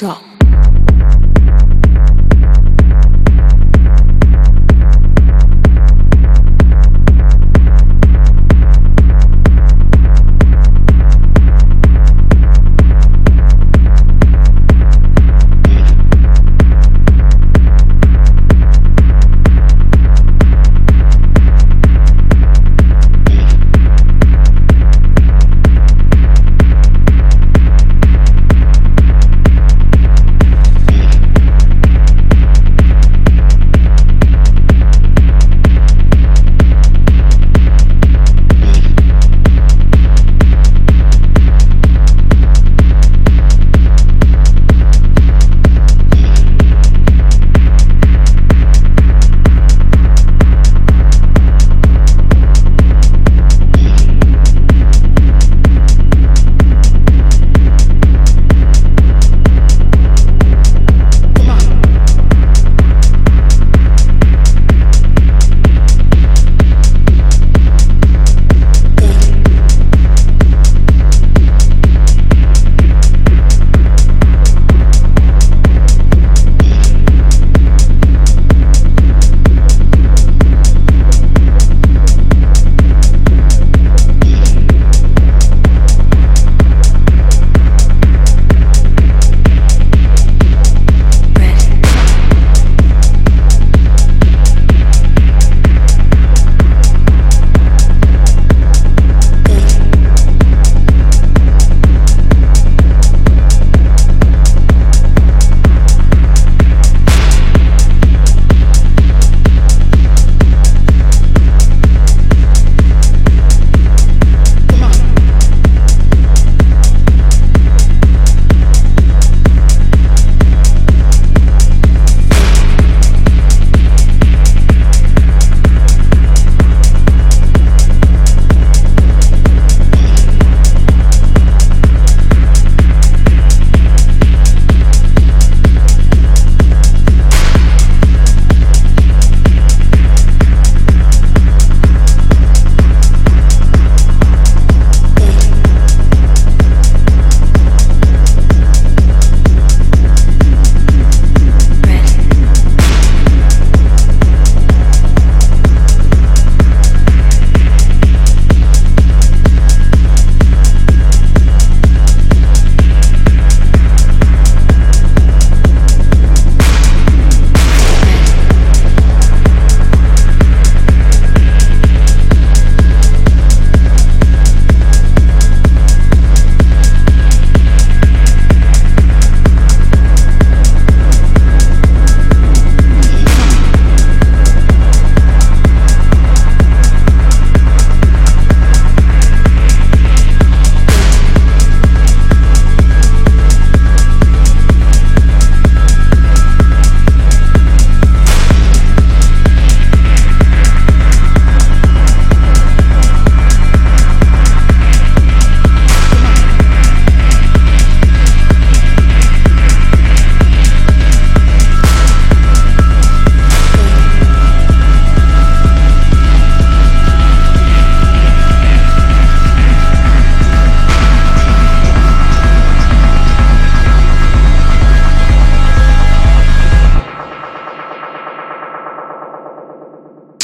drop.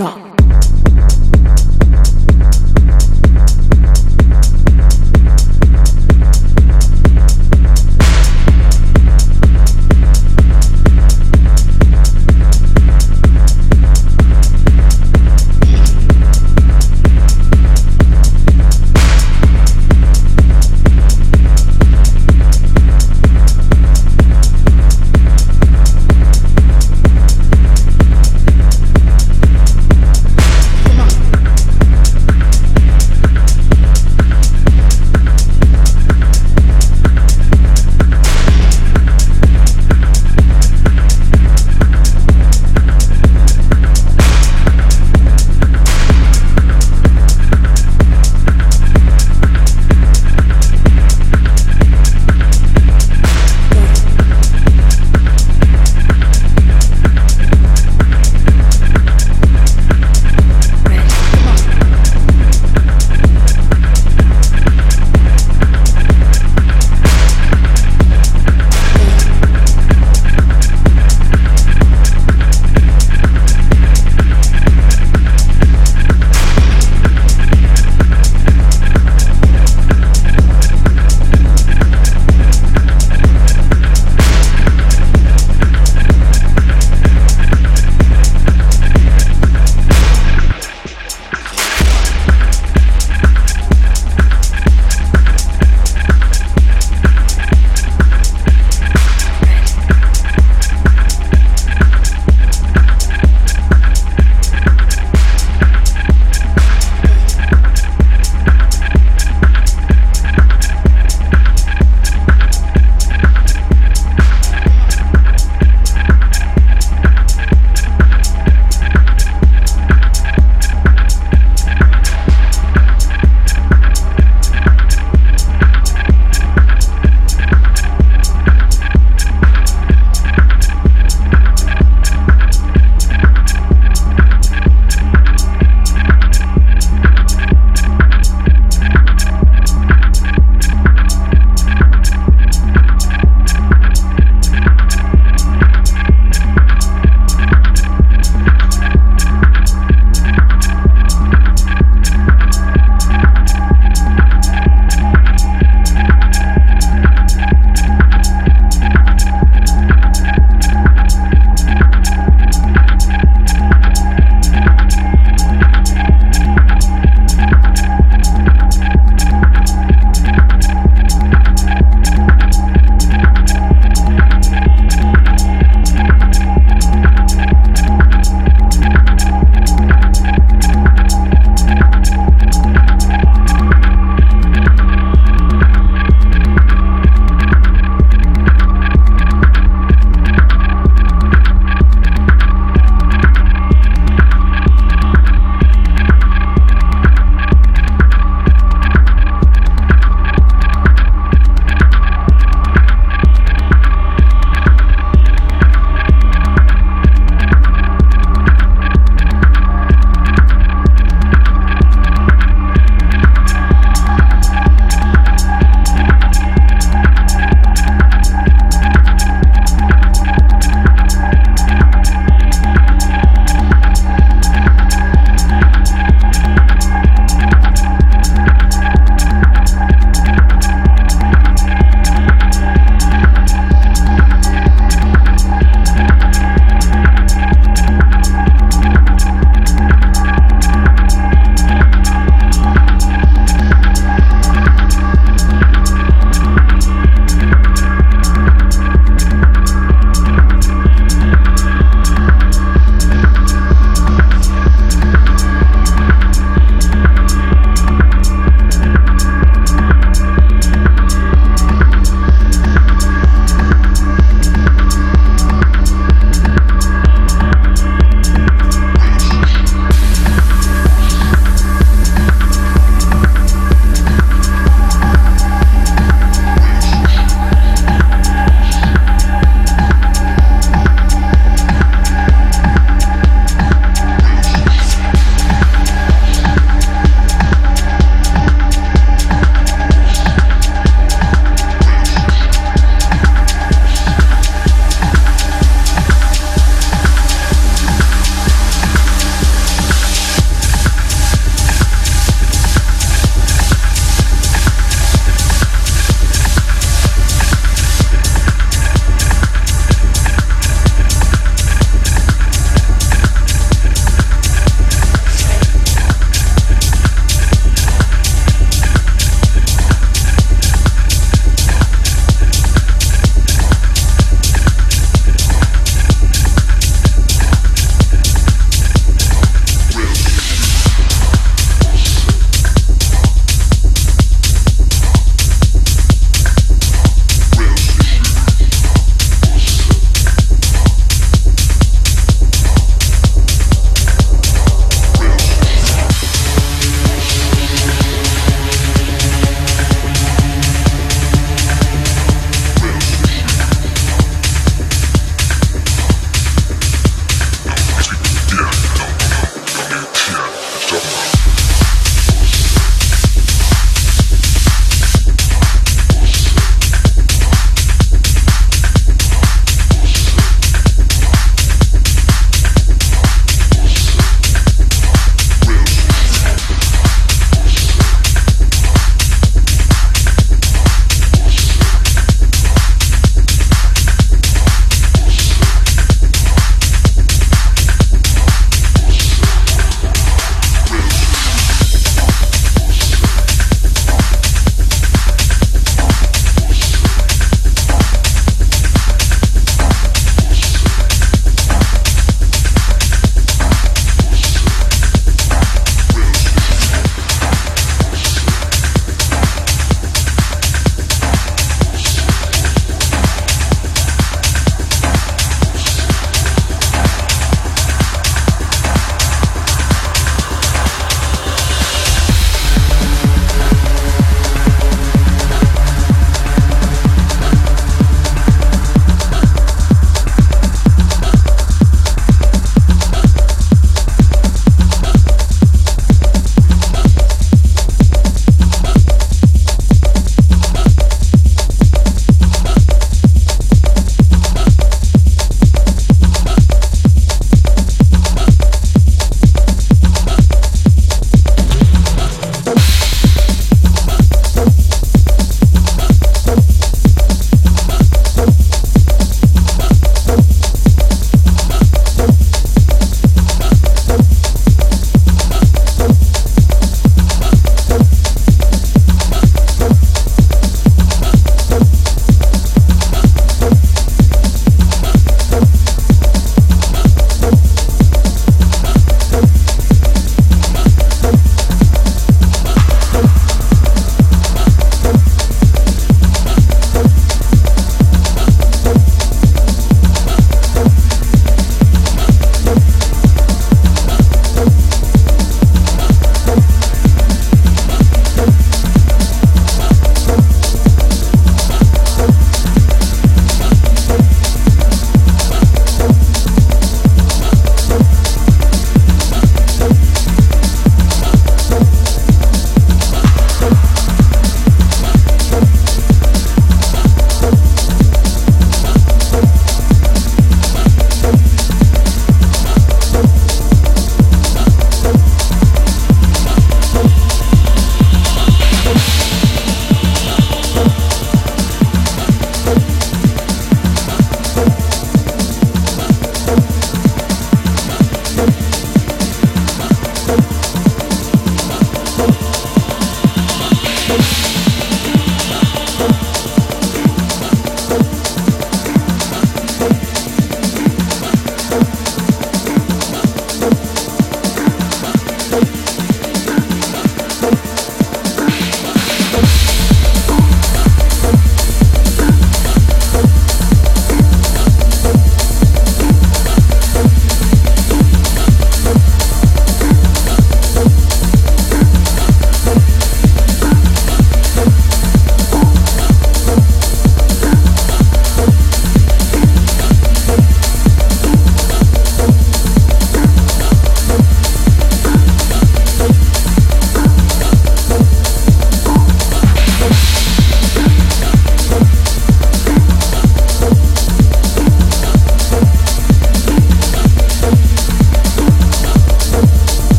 o'clock.